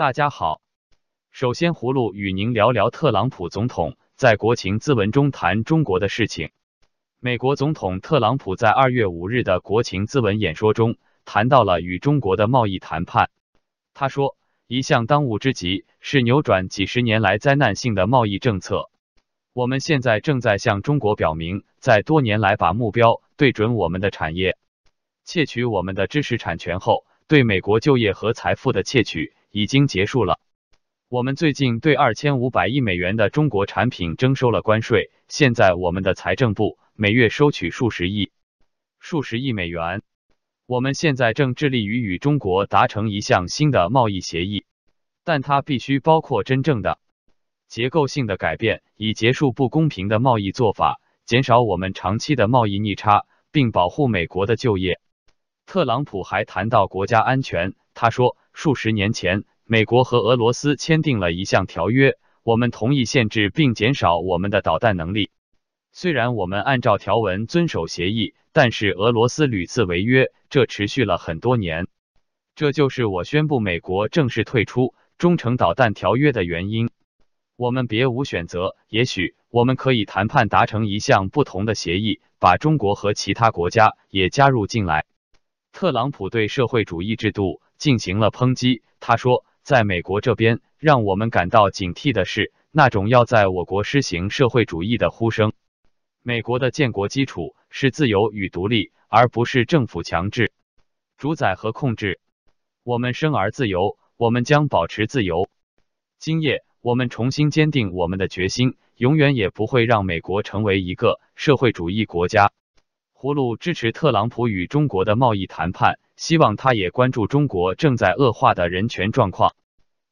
大家好，首先葫芦与您聊聊特朗普总统在国情咨文中谈中国的事情。美国总统特朗普在二月五日的国情咨文演说中谈到了与中国的贸易谈判。他说，一项当务之急是扭转几十年来灾难性的贸易政策。我们现在正在向中国表明，在多年来把目标对准我们的产业，窃取我们的知识产权后，对美国就业和财富的窃取已经结束了。我们最近对二千五百亿美元的中国产品征收了关税，现在我们的财政部每月收取数十亿、数十亿美元。我们现在正致力于与中国达成一项新的贸易协议，但它必须包括真正的。结构性的改变，以结束不公平的贸易做法，减少我们长期的贸易逆差，并保护美国的就业。特朗普还谈到国家安全，他说，数十年前，美国和俄罗斯签订了一项条约，我们同意限制并减少我们的导弹能力。虽然我们按照条文遵守协议，但是俄罗斯屡次违约，这持续了很多年。这就是我宣布美国正式退出中程导弹条约的原因。我们别无选择，也许我们可以谈判达成一项不同的协议，把中国和其他国家也加入进来。特朗普对社会主义制度进行了抨击。他说，在美国这边，让我们感到警惕的是那种要在我国施行社会主义的呼声。美国的建国基础是自由与独立，而不是政府强制主宰和控制。我们生而自由，我们将保持自由。今夜。我们重新坚定我们的决心，永远也不会让美国成为一个社会主义国家。葫芦支持特朗普与中国的贸易谈判，希望他也关注中国正在恶化的人权状况。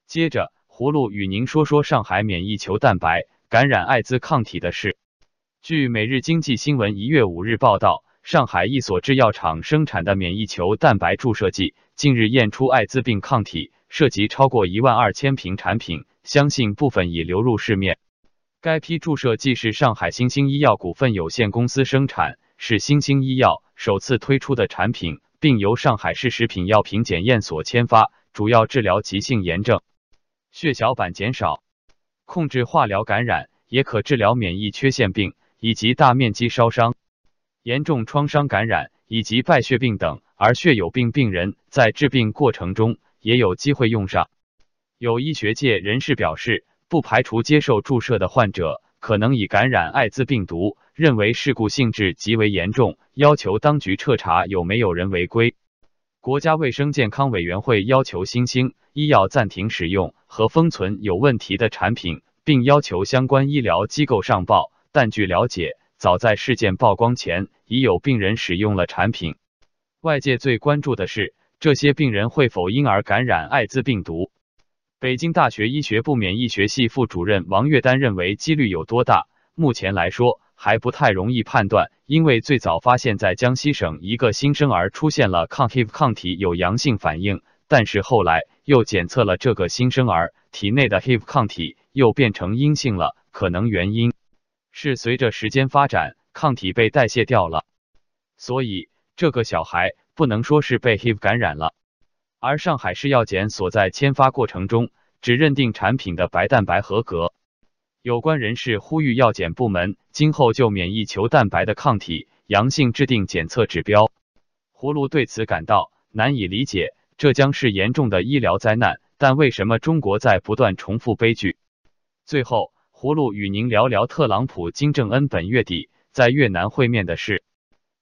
接着，葫芦与您说说上海免疫球蛋白感染艾滋抗体的事。据《每日经济新闻》一月五日报道，上海一所制药厂生产的免疫球蛋白注射剂近日验出艾滋病抗体，涉及超过一万二千瓶产品。相信部分已流入市面。该批注射剂是上海新兴医药股份有限公司生产，是新兴医药首次推出的产品，并由上海市食品药品检验所签发，主要治疗急性炎症、血小板减少、控制化疗感染，也可治疗免疫缺陷病以及大面积烧伤、严重创伤感染以及败血病等。而血友病病人在治病过程中也有机会用上。有医学界人士表示，不排除接受注射的患者可能已感染艾滋病毒，认为事故性质极为严重，要求当局彻查有没有人违规。国家卫生健康委员会要求新兴医药暂停使用和封存有问题的产品，并要求相关医疗机构上报。但据了解，早在事件曝光前，已有病人使用了产品。外界最关注的是，这些病人会否因而感染艾滋病毒？北京大学医学部免疫学系副主任王月丹认为，几率有多大？目前来说还不太容易判断，因为最早发现在江西省一个新生儿出现了抗 HIV 抗体有阳性反应，但是后来又检测了这个新生儿体内的 HIV 抗体又变成阴性了，可能原因是随着时间发展，抗体被代谢掉了，所以这个小孩不能说是被 HIV 感染了。而上海市药检所在签发过程中，只认定产品的白蛋白合格。有关人士呼吁药检部门今后就免疫球蛋白的抗体阳性制定检测指标。葫芦对此感到难以理解，这将是严重的医疗灾难。但为什么中国在不断重复悲剧？最后，葫芦与您聊聊特朗普金正恩本月底在越南会面的事。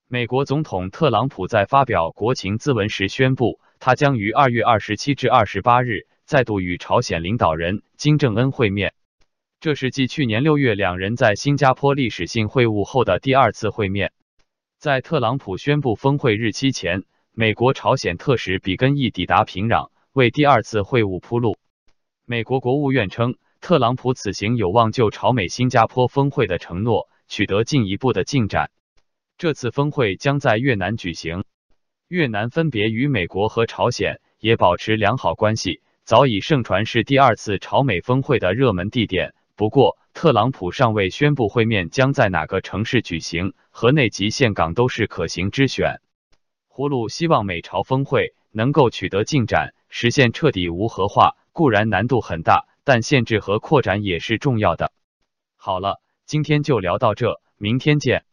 美国总统特朗普在发表国情咨文时宣布。他将于二月二十七至二十八日再度与朝鲜领导人金正恩会面，这是继去年六月两人在新加坡历史性会晤后的第二次会面。在特朗普宣布峰会日期前，美国朝鲜特使比根义抵达平壤，为第二次会晤铺路。美国国务院称，特朗普此行有望就朝美新加坡峰会的承诺取得进一步的进展。这次峰会将在越南举行。越南分别与美国和朝鲜也保持良好关系，早已盛传是第二次朝美峰会的热门地点。不过，特朗普尚未宣布会面将在哪个城市举行，河内及岘港都是可行之选。葫芦希望美朝峰会能够取得进展，实现彻底无核化，固然难度很大，但限制和扩展也是重要的。好了，今天就聊到这，明天见。